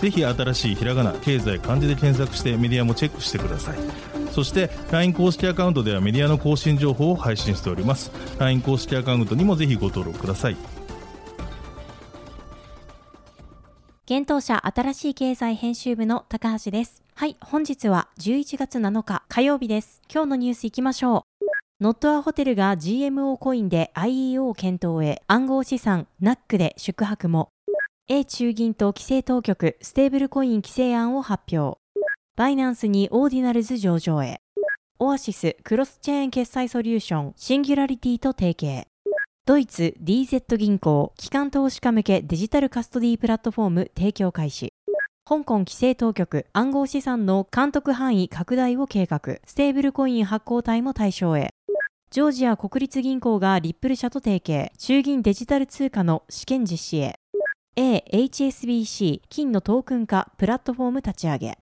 ぜひ新しいひらがな経済漢字で検索してメディアもチェックしてくださいそして LINE 公式アカウントではメディアの更新情報を配信しております LINE 公式アカウントにもぜひご登録ください現当社新しい経済編集部の高橋です。はい、本日は11月7日火曜日です。今日のニュースいきましょう。ノットアホテルが GMO コインで IEO 検討へ暗号資産 NAC で宿泊も A 中銀と規制当局ステーブルコイン規制案を発表。バイナンスにオーディナルズ上場へ。オアシスクロスチェーン決済ソリューションシンギュラリティと提携。ドイツ DZ 銀行機関投資家向けデジタルカストディプラットフォーム提供開始。香港規制当局暗号資産の監督範囲拡大を計画。ステーブルコイン発行体も対象へ。ジョージア国立銀行がリップル社と提携。衆議院デジタル通貨の試験実施へ。AHSBC 金のトークン化プラットフォーム立ち上げ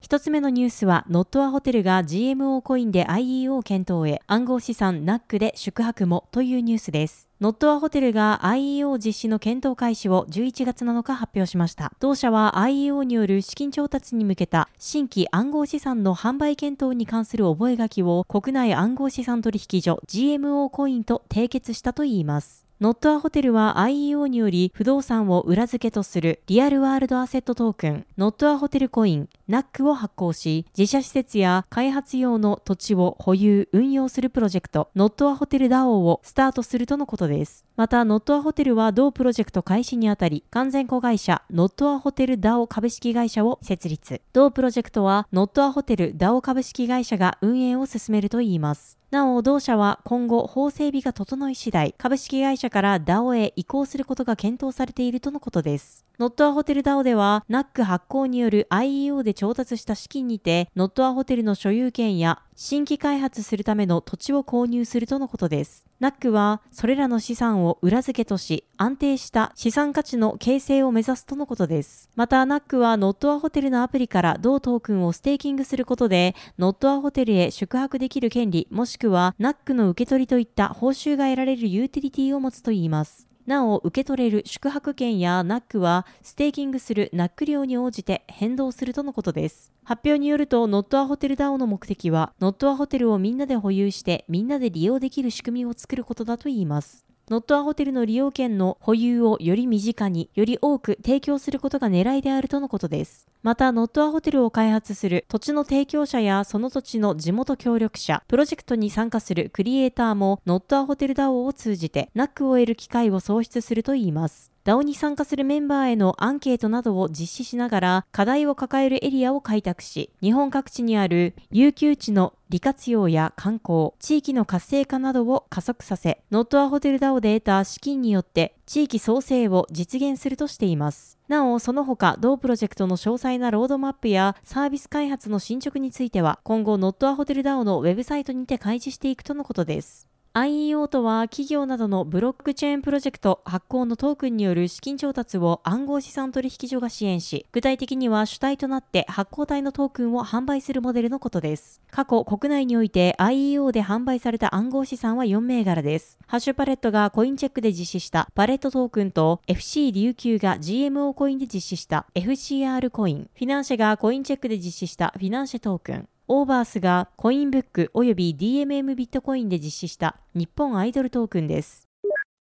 一つ目のニュースは、ノットアホテルが GMO コインで IEO 検討へ暗号資産 NAC で宿泊もというニュースです。ノットアホテルが IEO 実施の検討開始を11月7日発表しました。同社は IEO による資金調達に向けた新規暗号資産の販売検討に関する覚書を国内暗号資産取引所 GMO コインと締結したといいます。ノットアホテルは IEO により不動産を裏付けとするリアルワールドアセットトークン、ノットアホテルコイン、NAC を発行し、自社施設や開発用の土地を保有、運用するプロジェクト、ノットアホテル DAO をスタートするとのことです。また、 NOT A HOTEL は同プロジェクト開始にあたり、完全子会社、 NOT A HOTEL DAO 株式会社を設立。同プロジェクトは、 NOT A HOTEL DAO 株式会社が運営を進めるといいます。なお、同社は今後法整備が整い次第、株式会社から DAO へ移行することが検討されているとのことです。 NOT A HOTEL DAO では、NAC 発行による IEO で調達した資金にて、 NOT A HOTEL の所有権や新規開発するための土地を購入するとのことです。NAC は、それらの資産を裏付けとし、安定した資産価値の形成を目指すとのことです。また、NAC は、 NOT A HOTEL のアプリから同トークンをステーキングすることで、 NOT A HOTEL へ宿泊できる権利、もしくは、NAC の受け取りといった報酬が得られるユーティリティを持つといいます。なお、受け取れる宿泊券や NAC は、ステーキングするナック料に応じて変動するとのことです。発表によると、ノットアホテル DAO の目的は、 NOT A HOTEL をみんなで保有して、みんなで利用できる仕組みを作ることだといいます。 NOT A HOTEL の利用権の保有をより身近に、より多く提供することが狙いであるとのことです。また、 NOT A HOTEL を開発する土地の提供者やその土地の地元協力者、プロジェクトに参加するクリエイターも、ノットアホテル DAO を通じて、ナックを得る機会を創出するといいます。DAO に参加するメンバーへのアンケートなどを実施しながら課題を抱えるエリアを開拓し、日本各地にある有給地の利活用や観光、地域の活性化などを加速させ、ノットアホテル DAO で得た資金によって地域創生を実現するとしています。なお、その他、同プロジェクトの詳細なロードマップやサービス開発の進捗については、今後、ノットアホテル DAO のウェブサイトにて開示していくとのことです。IEO とは企業などのブロックチェーンプロジェクト発行のトークンによる資金調達を暗号資産取引所が支援し、具体的には主体となって発行体のトークンを販売するモデルのことです。過去国内において IEO で販売された暗号資産は4銘柄です。ハッシュパレットがコインチェックで実施したパレットトークンと FC 琉球が GMO コインで実施した FCR コイン、フィナンシェがコインチェックで実施したフィナンシェトークン、オーバースがコインブック及び DMM ビットコインで実施した日本アイドルトークンです。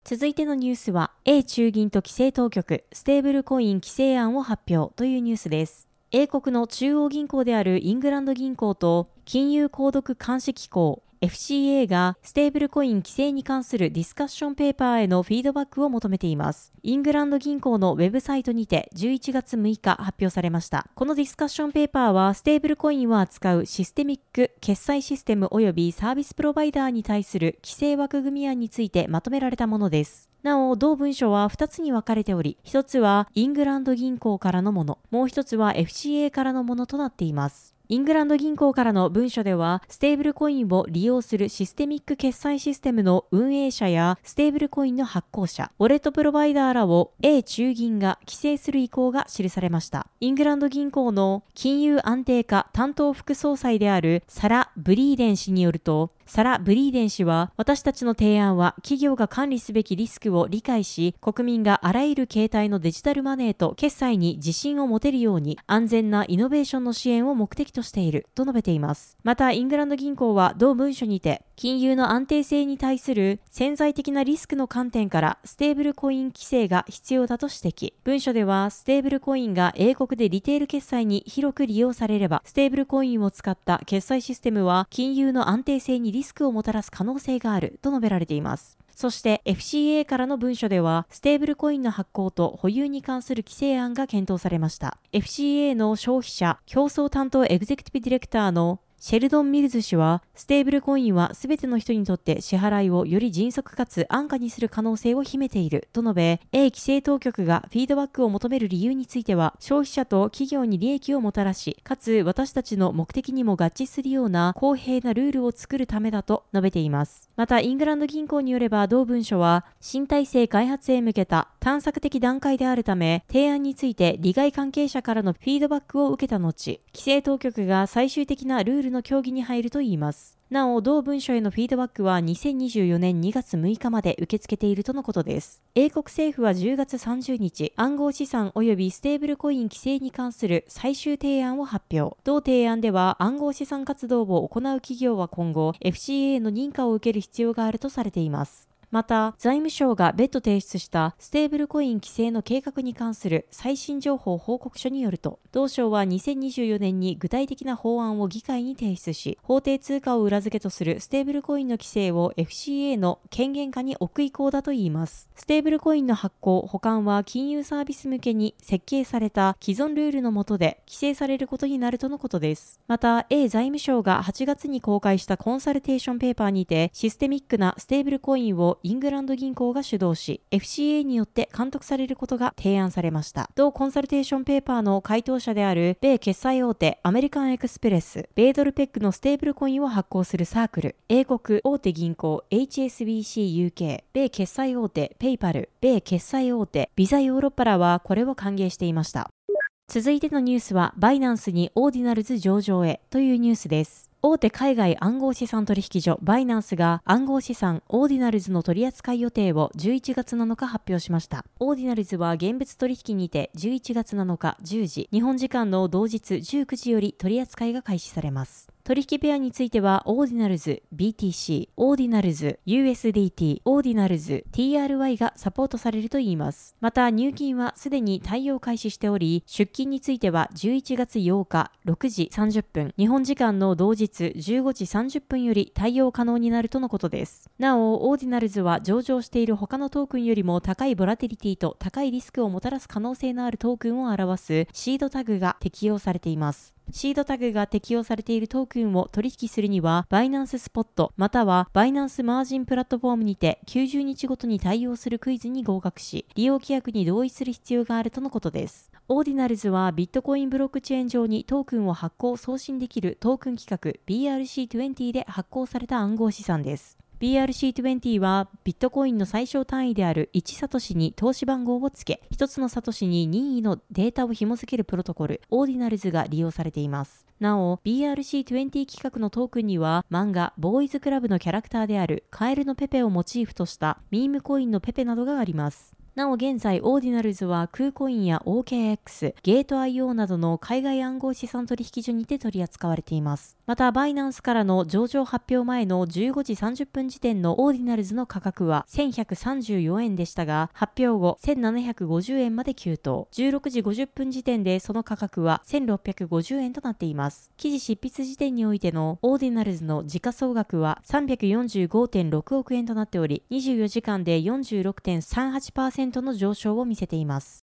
続いてのニュースは A 中銀と規制当局ステーブルコイン規制案を発表というニュースです。英国の中央銀行であるイングランド銀行と金融行為監視機構 FCA がステーブルコイン規制に関するディスカッションペーパーへのフィードバックを求めています。イングランド銀行のウェブサイトにて11月6日発表されました。このディスカッションペーパーはステーブルコインを扱うシステミック決済システム及びサービスプロバイダーに対する規制枠組み案についてまとめられたものです。なお、同文書は2つに分かれており、1つはイングランド銀行からのもの、もう1つは FCA からのものとなっています。イングランド銀行からの文書では、ステーブルコインを利用するシステミック決済システムの運営者やステーブルコインの発行者、ウォレットプロバイダーらを A 中銀が規制する意向が記されました。イングランド銀行の金融安定化担当副総裁であるサラ・ブリーデン氏によると、サラ・ブリーデン氏は、私たちの提案は企業が管理すべきリスクを理解し、国民があらゆる形態のデジタルマネーと決済に自信を持てるように、安全なイノベーションの支援を目的ととしている、と述べています。また、イングランド銀行は同文書にて、金融の安定性に対する潜在的なリスクの観点からステーブルコイン規制が必要だと指摘。文書ではステーブルコインが英国でリテール決済に広く利用されれば、ステーブルコインを使った決済システムは金融の安定性にリスクをもたらす可能性があると述べられています。そして FCA からの文書では、ステーブルコインの発行と保有に関する規制案が検討されました。FCA の消費者競争担当エグゼクティブディレクターのシェルドン・ミルズ氏は、ステーブルコインは全ての人にとって支払いをより迅速かつ安価にする可能性を秘めていると述べ、A 規制当局がフィードバックを求める理由については、消費者と企業に利益をもたらし、かつ私たちの目的にも合致するような公平なルールを作るためだと述べています。また、イングランド銀行によれば同文書は、新体制開発へ向けた探索的段階であるため、提案について利害関係者からのフィードバックを受けた後、規制当局が最終的なルールの協議に入るといいます。なお、同文書へのフィードバックは2024年2月6日まで受け付けているとのことです。英国政府は10月30日、暗号資産及びステーブルコイン規制に関する最終提案を発表。同提案では暗号資産活動を行う企業は今後、FCA の認可を受ける必要があるとされています。また、財務省が別途提出したステーブルコイン規制の計画に関する最新情報報告書によると、同省は2024年に具体的な法案を議会に提出し、法定通貨を裏付けとするステーブルコインの規制を FCA の権限下に置く意向だといいます。ステーブルコインの発行、保管は金融サービス向けに設計された既存ルールの下で規制されることになるとのことです。また、A 財務省が8月に公開したコンサルテーションペーパーにて、システミックなステーブルコインをイングランド銀行が主導し、FCA によって監督されることが提案されました。同コンサルテーションペーパーの回答者である、米決済大手アメリカンエクスプレス、米ドルペッグのステーブルコインを発行するサークル、英国大手銀行 HSBC UK、米決済大手ペイパル、米決済大手ビザヨーロッパらはこれを歓迎していました。続いてのニュースは、バイナンスにオーディナルズ上場へというニュースです。大手海外暗号資産取引所バイナンスが暗号資産オーディナルズの取扱い予定を11月7日発表しました。オーディナルズは現物取引にて11月7日10時、日本時間の同日19時より取扱いが開始されます。取引ペアについては、オーディナルズ BTC、オーディナルズ USDT、オーディナルズ TRY がサポートされるといいます。また、入金はすでに対応開始しており、出金については11月8日6時30分、日本時間の同日15時30分より対応可能になるとのことです。なお、オーディナルズは上場している他のトークンよりも高いボラティリティと高いリスクをもたらす可能性のあるトークンを表すシードタグが適用されています。シードタグが適用されているトークンを取引するには、バイナンススポットまたはバイナンスマージンプラットフォームにて90日ごとに対応するクイズに合格し、利用規約に同意する必要があるとのことです。オーディナルズはビットコインブロックチェーン上にトークンを発行送信できるトークン規格 BRC20 で発行された暗号資産です。BRC20 はビットコインの最小単位である1サトシに通し番号を付け、1つのサトシに任意のデータを紐付けるプロトコル、オーディナルズが利用されています。なお、BRC20 企画のトークンには漫画ボーイズクラブのキャラクターであるカエルのペペをモチーフとしたミームコインのペペなどがあります。なお現在、オーディナルズは KuCoin や OKX、ゲート IO などの海外暗号資産取引所にて取り扱われています。また、バイナンスからの上場発表前の15時30分時点のオーディナルズの価格は1134円でしたが、発表後1750円まで急騰。16時50分時点でその価格は1650円となっています。記事執筆時点においてのオーディナルズの時価総額は345.6億円となっており、24時間で46.38% 10%の上昇を見せています。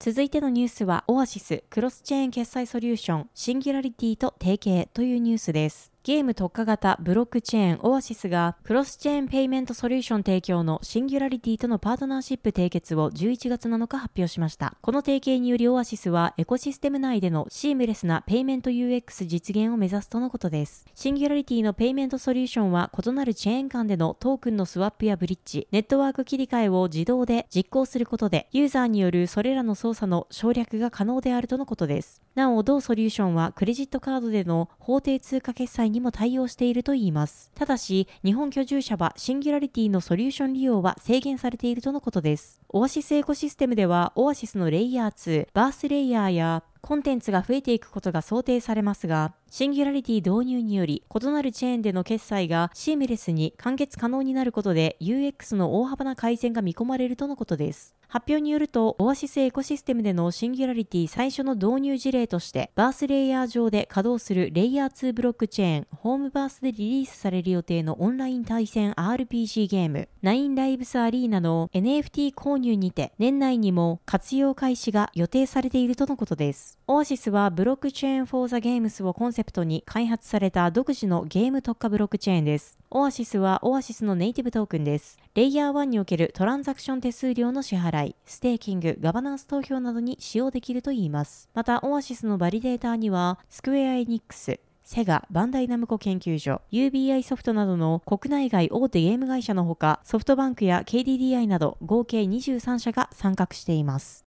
続いてのニュースは、オアシスクロスチェーン決済ソリューションシンギュラリティと提携というニュースです。ゲーム特化型ブロックチェーンオアシスがクロスチェーンペイメントソリューション提供のシンギュラリティとのパートナーシップ締結を11月7日発表しました。この提携によりオアシスはエコシステム内でのシームレスなペイメント UX 実現を目指すとのことです。シンギュラリティのペイメントソリューションは異なるチェーン間でのトークンのスワップやブリッジ、ネットワーク切り替えを自動で実行することで、ユーザーによるそれらの操作の省略が可能であるとのことです。なお、同ソリューションはクレジットカードでの法定通貨決済ににも対応しているといいます。ただし、日本居住者はシンギュラリティのソリューション利用は制限されているとのことです。オアシスエコシステムでは、オアシスのレイヤー2、バースレイヤーやコンテンツが増えていくことが想定されますが、シンギュラリティ導入により、異なるチェーンでの決済がシームレスに完結可能になることで、UX の大幅な改善が見込まれるとのことです。発表によると、オアシスエコシステムでのシンギュラリティ最初の導入事例として、バースレイヤー上で稼働するレイヤー2ブロックチェーン、ホームバースでリリースされる予定のオンライン対戦 RPG ゲーム、ナインライブスアリーナの NFT 購入にて、年内にも活用開始が予定されているとのことです。オアシスは Blockchain for the Games をコンセセプトに開発された独自のゲーム特化ブロックチェーンです。オアシスはオアシスのネイティブトークンです。レイヤー1におけるトランザクション手数料の支払い、ステーキング、ガバナンス投票などに使用できるといいます。また、オアシスのバリデーターには、スクエアエニックス、セガ、バンダイナムコ研究所、UBI ソフトなどの国内外大手ゲーム会社のほか、ソフトバンクや KDDI など合計23社が参画しています。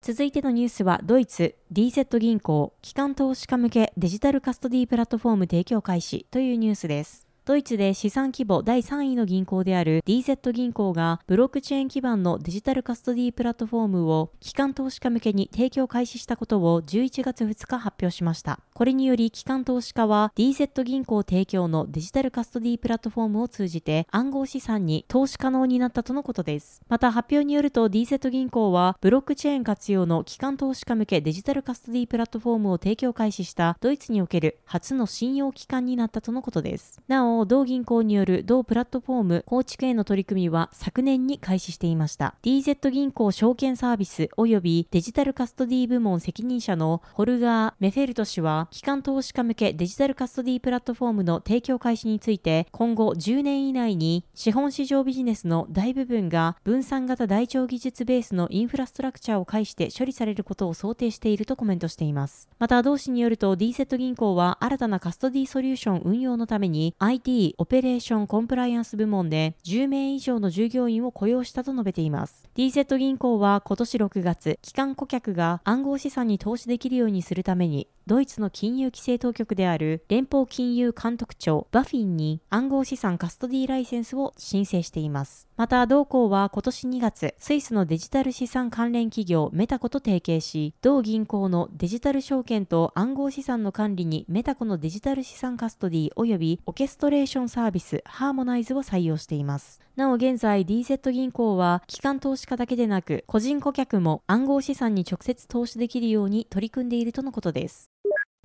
続いてのニュースは、ドイツ DZ 銀行、機関投資家向けデジタルカストディープラットフォーム提供開始というニュースです。ドイツで資産規模第3位の銀行である DZ 銀行がブロックチェーン基盤のデジタルカストディープラットフォームを機関投資家向けに提供開始したことを11月2日発表しました。これにより機関投資家は DZ 銀行提供のデジタルカストディープラットフォームを通じて暗号資産に投資可能になったとのことです。また発表によると DZ 銀行はブロックチェーン活用の機関投資家向けデジタルカストディープラットフォームを提供開始したドイツにおける初の信用機関になったとのことです。なお、同銀行による同プラットフォーム構築への取り組みは昨年に開始していました。DZ 銀行証券サービス及びデジタルカストディ部門責任者のホルガー・メフェルト氏は、機関投資家向けデジタルカストディプラットフォームの提供開始について、今後10年以内に資本市場ビジネスの大部分が分散型台帳技術ベースのインフラストラクチャーを介して処理されることを想定しているとコメントしています。また、同氏によると DZ 銀行は新たなカストディソリューション運用のために IT、オペレーションコンプライアンス部門で10名以上の従業員を雇用したと述べています。DZ 銀行は今年6月、機関顧客が暗号資産に投資できるようにするために、ドイツの金融規制当局である連邦金融監督庁バフィンに暗号資産カストディライセンスを申請しています。また、同行は今年2月、スイスのデジタル資産関連企業メタコと提携し、同銀行のデジタル証券と暗号資産の管理にメタコのデジタル資産カストディ及びオーケストレーションサービスハーモナイズを採用しています。なお現在 DZ 銀行は機関投資家だけでなく個人顧客も暗号資産に直接投資できるように取り組んでいるとのことです。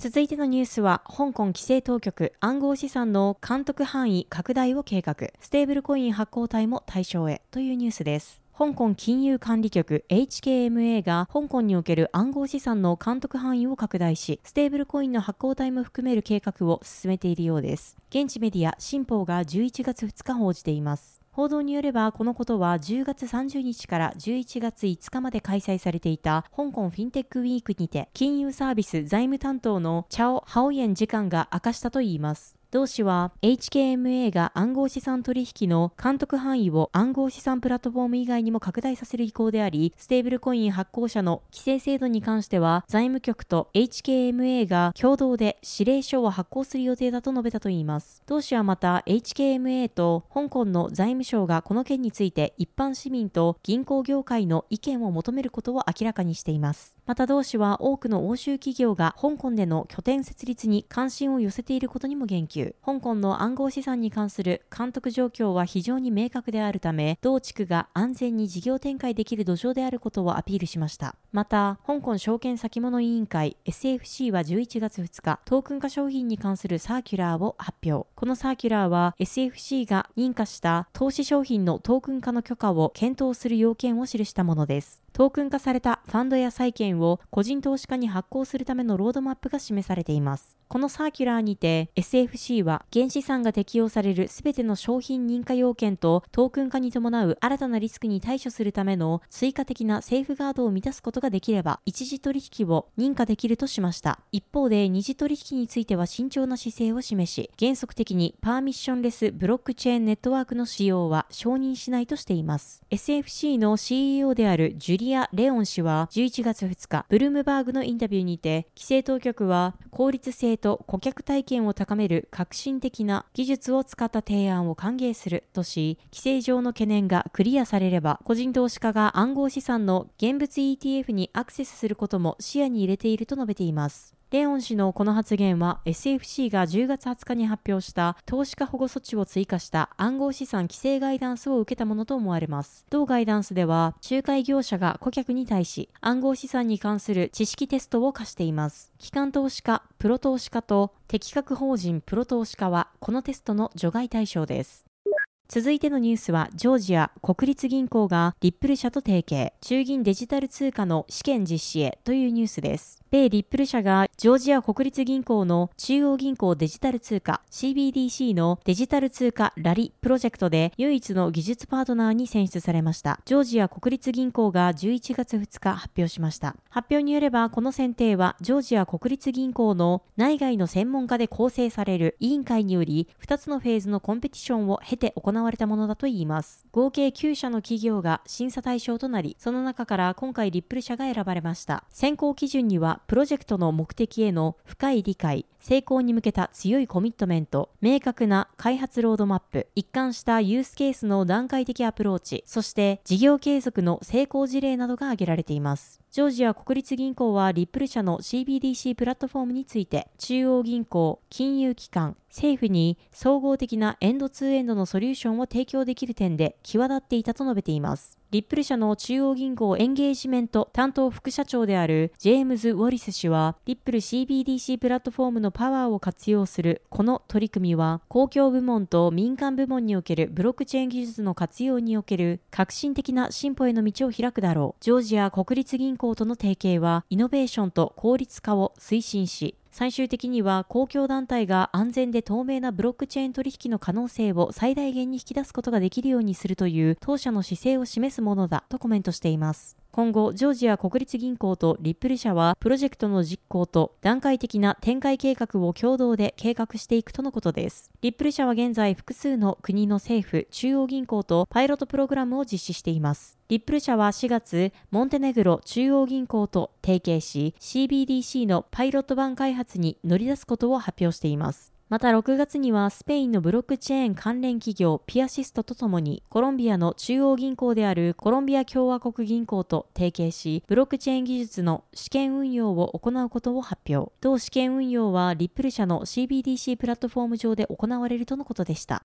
続いてのニュースは、香港規制当局暗号資産の監督範囲拡大を計画、ステーブルコイン発行体も対象へというニュースです。香港金融管理局 HKMA が香港における暗号資産の監督範囲を拡大し、ステーブルコインの発行体も含める計画を進めているようです。現地メディア新報が11月2日報じています。報道によれば、このことは10月30日から11月5日まで開催されていた香港フィンテックウィークにて、金融サービス財務担当のチャオ・ハオイエン次官が明かしたといいます。同氏は HKMA が暗号資産取引の監督範囲を暗号資産プラットフォーム以外にも拡大させる意向であり、ステーブルコイン発行者の規制制度に関しては、財務局と HKMA が共同で指令書を発行する予定だと述べたといいます。同氏はまた HKMA と香港の財務省がこの件について一般市民と銀行業界の意見を求めることを明らかにしています。また同氏は多くの欧州企業が香港での拠点設立に関心を寄せていることにも言及。香港の暗号資産に関する監督状況は非常に明確であるため、同地区が安全に事業展開できる土壌であることをアピールしました。また、香港証券先物委員会 SFC は11月2日、トークン化商品に関するサーキュラーを発表。このサーキュラーは SFC が認可した投資商品のトークン化の許可を検討する要件を記したものです。トークン化されたファンドや債券を個人投資家に発行するためのロードマップが示されています。このサーキュラーにて SFC は原資産が適用されるすべての商品認可要件とトークン化に伴う新たなリスクに対処するための追加的なセーフガードを満たすことができれば一次取引を認可できるとしました。一方で二次取引については慎重な姿勢を示し原則的にパーミッションレスブロックチェーンネットワークの使用は承認しないとしています。SFC の CEO であるジュリリア・レオン氏は11月2日ブルームバーグのインタビューにて規制当局は効率性と顧客体験を高める革新的な技術を使った提案を歓迎するとし、規制上の懸念がクリアされれば、個人投資家が暗号資産の現物 ETF にアクセスすることも視野に入れていると述べています。レオン氏のこの発言は SFC が10月20日に発表した投資家保護措置を追加した暗号資産規制ガイダンスを受けたものと思われます。同ガイダンスでは仲介業者が顧客に対し暗号資産に関する知識テストを課しています。機関投資家、プロ投資家と適格法人プロ投資家はこのテストの除外対象です。続いてのニュースは、ジョージア国立銀行がリップル社と提携、中銀デジタル通貨の試験実施へというニュースです。米リップル社がジョージア国立銀行の中央銀行デジタル通貨 CBDC のデジタル通貨ラリプロジェクトで唯一の技術パートナーに選出されました。ジョージア国立銀行が11月2日発表しました。発表によればこの選定はジョージア国立銀行の内外の専門家で構成される委員会により2つのフェーズのコンペティションを経て行われたものだといいます。合計9社の企業が審査対象となり、その中から今回リップル社が選ばれました。選考基準にはプロジェクトの目的への深い理解、成功に向けた強いコミットメント、明確な開発ロードマップ、一貫したユースケースの段階的アプローチ、そして事業継続の成功事例などが挙げられています。ジョージア国立銀行はリップル社の CBDC プラットフォームについて、中央銀行、金融機関、政府に総合的なエンドツーエンドのソリューションを提供できる点で際立っていたと述べています。リップル社の中央銀行エンゲージメント担当副社長であるジェームズ・ウォリス氏は、リップル CBDC プラットフォームのパワーを活用するこの取り組みは、公共部門と民間部門におけるブロックチェーン技術の活用における革新的な進歩への道を開くだろう。ジョージア国立銀行との提携は、イノベーションと効率化を推進し、最終的には公共団体が安全で透明なブロックチェーン取引の可能性を最大限に引き出すことができるようにするという当社の姿勢を示すものだとコメントしています。今後、ジョージア国立銀行とリップル社は、プロジェクトの実行と段階的な展開計画を共同で計画していくとのことです。リップル社は現在、複数の国の政府、中央銀行とパイロットプログラムを実施しています。リップル社は4月、モンテネグロ中央銀行と提携し、CBDC のパイロット版開発に乗り出すことを発表しています。また6月にはスペインのブロックチェーン関連企業ピアシストとともにコロンビアの中央銀行であるコロンビア共和国銀行と提携しブロックチェーン技術の試験運用を行うことを発表。同試験運用はリップル社の CBDC プラットフォーム上で行われるとのことでした。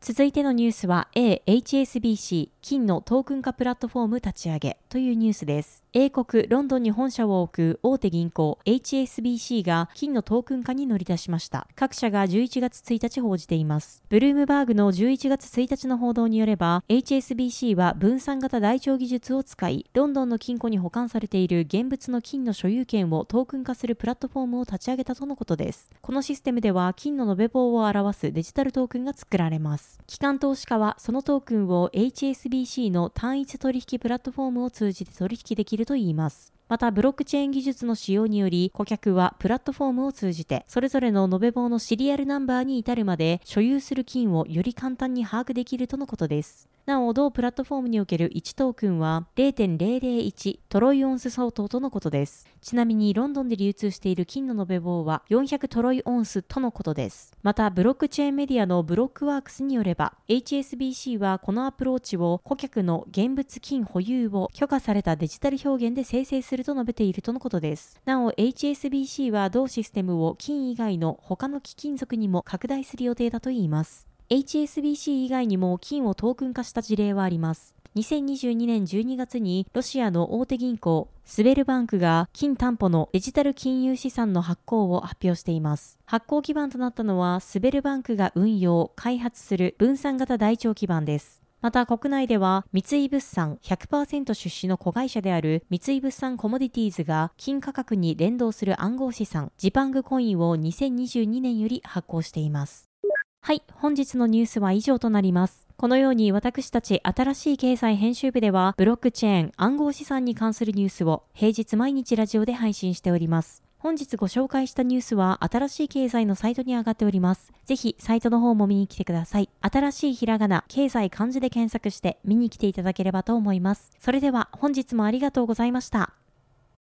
続いてのニュースは AHSBC 金のトークン化プラットフォーム立ち上げというニュースです。英国ロンドンに本社を置く大手銀行 HSBC が金のトークン化に乗り出しました。各社が11月1日報じています。ブルームバーグの11月1日の報道によれば HSBC は分散型台帳技術を使い、ロンドンの金庫に保管されている現物の金の所有権をトークン化するプラットフォームを立ち上げたとのことです。このシステムでは金の延べ棒を表すデジタルトークンが作られます。機関投資家はそのトークンを HSBC の単一取引プラットフォームを通じて取引できるるといいます。また、ブロックチェーン技術の使用により、顧客はプラットフォームを通じて、それぞれの延べ棒のシリアルナンバーに至るまで、所有する金をより簡単に把握できるとのことです。なお、同プラットフォームにおける1トークンは0.001トロイオンス相当とのことです。ちなみに、ロンドンで流通している金の延べ棒は400トロイオンスとのことです。また、ブロックチェーンメディアのブロックワークスによれば、HSBC はこのアプローチを顧客の現物金保有を許可されたデジタル表現で生成すると述べているとのことです。なお、HSBC は同システムを金以外の他の貴金属にも拡大する予定だといいます。HSBC 以外にも金をトークン化した事例はあります。2022年12月にロシアの大手銀行スベルバンクが金担保のデジタル金融資産の発行を発表しています。発行基盤となったのはスベルバンクが運用、開発する分散型台帳基盤です。また国内では三井物産100%出資の子会社である三井物産コモディティーズが金価格に連動する暗号資産ジパングコインを2022年より発行しています。はい、本日のニュースは以上となります。このように私たち新しい経済編集部ではブロックチェーン暗号資産に関するニュースを平日毎日ラジオで配信しております。本日ご紹介したニュースは新しい経済のサイトに上がっております。ぜひサイトの方も見に来てください。新しいひらがな、経済漢字で検索して見に来ていただければと思います。それでは本日もありがとうございました。